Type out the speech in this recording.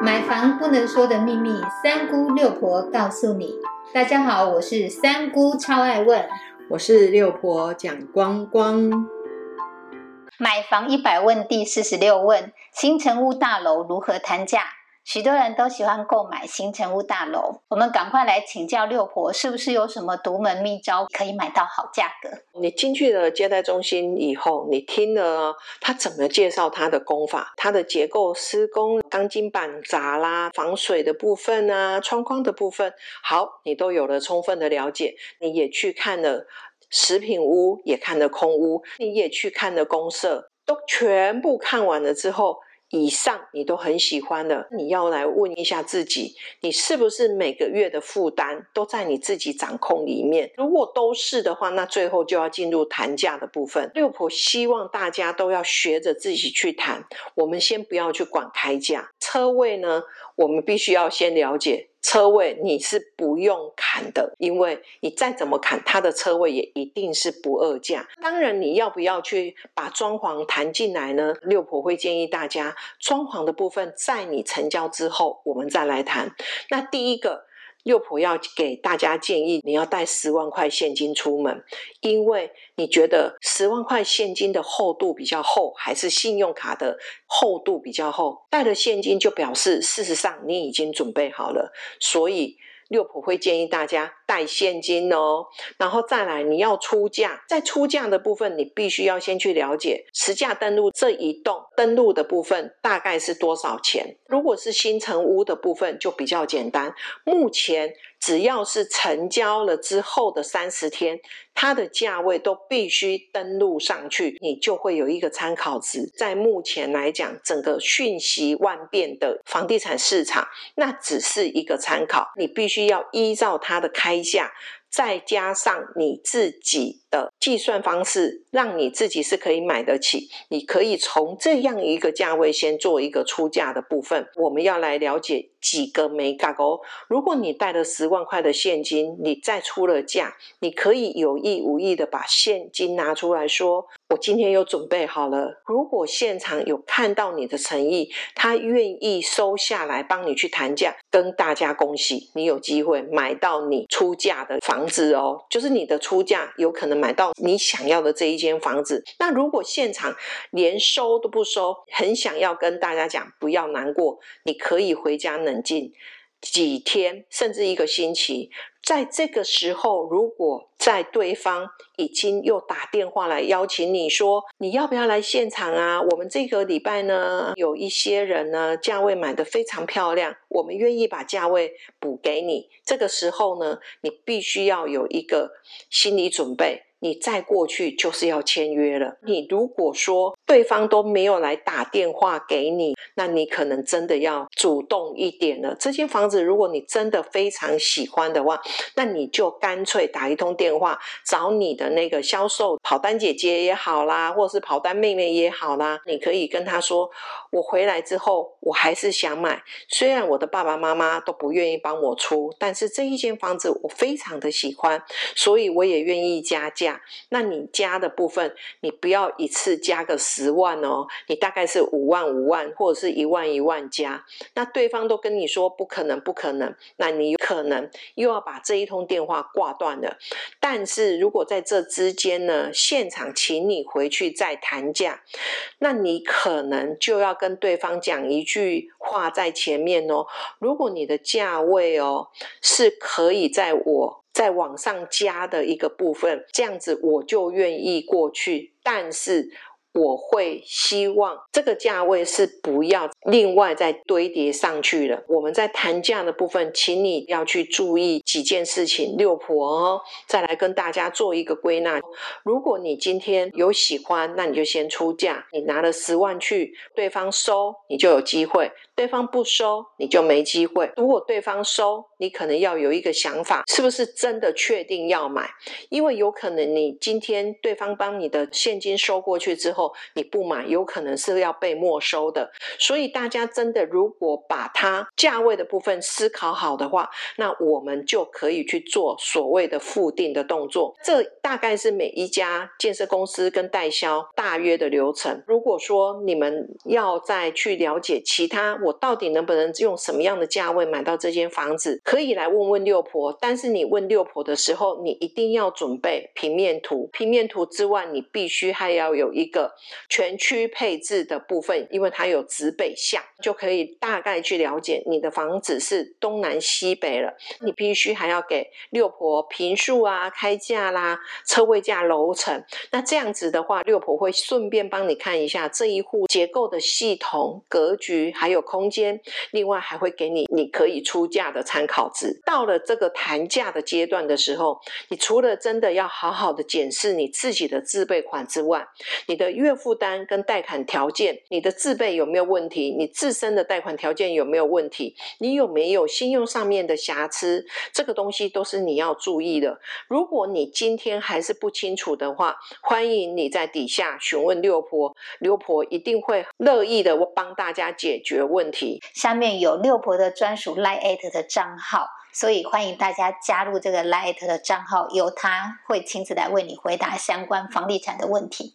买房不能说的秘密，三姑六婆告诉你。大家好，我是三姑，超爱问。我是六婆蒋光光。买房一百问第四十六问：新城屋大楼如何谈价？许多人都喜欢购买新城屋大楼，我们赶快来请教六婆，是不是有什么独门秘招可以买到好价格？你进去了接待中心以后，你听了他怎么介绍他的工法、它的结构、施工、钢筋板砸啦、防水的部分啊、窗框的部分，好，你都有了充分的了解。你也去看了食品屋，也看了空屋，你也去看了公社，都全部看完了之后。以上你都很喜欢的，你要来问一下自己，你是不是每个月的负担都在你自己掌控里面？如果都是的话，那最后就要进入谈价的部分。六婆希望大家都要学着自己去谈，我们先不要去管开价。车位呢，我们必须要先了解。车位你是不用砍的，因为你再怎么砍，它的车位也一定是不二价。当然，你要不要去把装潢谈进来呢？六婆会建议大家，装潢的部分在你成交之后，我们再来谈。那第一个。六婆要给大家建议，你要带十万块现金出门，因为你觉得十万块现金的厚度比较厚，还是信用卡的厚度比较厚？带了现金就表示，事实上你已经准备好了，所以。六婆会建议大家带现金哦，然后再来你要出价，在出价的部分，你必须要先去了解实价登录这一栋登录的部分大概是多少钱。如果是新城屋的部分就比较简单，目前。只要是成交了之后的三十天，它的价位都必须登录上去，你就会有一个参考值。在目前来讲，整个瞬息万变的房地产市场，那只是一个参考，你必须要依照它的开一下。再加上你自己的计算方式，让你自己是可以买得起。你可以从这样一个价位先做一个出价的部分。我们要来了解几个美感哦。如果你带了十万块的现金，你再出了价，你可以有意无意的把现金拿出来说。我今天又准备好了。如果现场有看到你的诚意，他愿意收下来帮你去谈价，跟大家恭喜，你有机会买到你出价的房子哦。就是你的出价有可能买到你想要的这一间房子。那如果现场连收都不收，很想要跟大家讲，不要难过，你可以回家冷静几天，甚至一个星期。在这个时候，如果在对方已经又打电话来邀请你说，你要不要来现场啊？我们这个礼拜呢，有一些人呢，价位买的非常漂亮，我们愿意把价位补给你。这个时候呢，你必须要有一个心理准备。你再过去就是要签约了。你如果说对方都没有来打电话给你，那你可能真的要主动一点了。这间房子如果你真的非常喜欢的话，那你就干脆打一通电话找你的那个销售跑单姐姐也好啦，或者是跑单妹妹也好啦，你可以跟他说：我回来之后我还是想买，虽然我的爸爸妈妈都不愿意帮我出，但是这一间房子我非常的喜欢，所以我也愿意加价。那你加的部分，你不要一次加个十万哦，你大概是五万五万或者是一万一万加。那对方都跟你说不可能不可能，那你可能又要把这一通电话挂断了。但是如果在这之间呢，现场请你回去再谈价，那你可能就要跟对方讲一句话在前面哦。如果你的价位哦是可以在我。再往上加的一个部分，这样子我就愿意过去，但是。我会希望这个价位是不要另外再堆叠上去了。我们在谈价的部分，请你要去注意几件事情。六婆哦，再来跟大家做一个归纳。如果你今天有喜欢，那你就先出价。你拿了十万去，对方收，你就有机会；对方不收，你就没机会。如果对方收，你可能要有一个想法，是不是真的确定要买？因为有可能你今天对方帮你的现金收过去之后。你不买，有可能是要被没收的。所以大家真的如果把它价位的部分思考好的话，那我们就可以去做所谓的复定的动作。这大概是每一家建设公司跟代销大约的流程。如果说你们要再去了解其他，我到底能不能用什么样的价位买到这间房子，可以来问问六婆。但是你问六婆的时候，你一定要准备平面图。平面图之外，你必须还要有一个全区配置的部分，因为它有指北向，就可以大概去了解你的房子是东南西北了。你必须还要给六婆平数啊、开价啦、车位价、楼层。那这样子的话，六婆会顺便帮你看一下这一户结构的系统、格局还有空间，另外还会给你你可以出价的参考值。到了这个谈价的阶段的时候，你除了真的要好好的检视你自己的自备款之外，你的月负担跟贷款条件，你的自备有没有问题？你自身的贷款条件有没有问题？你有没有信用上面的瑕疵？这个东西都是你要注意的。如果你今天还是不清楚的话，欢迎你在底下询问六婆，六婆一定会乐意的帮大家解决问题。下面有六婆的专属 Line 的账号，所以欢迎大家加入这个 Line 的账号，由他会亲自来为你回答相关房地产的问题。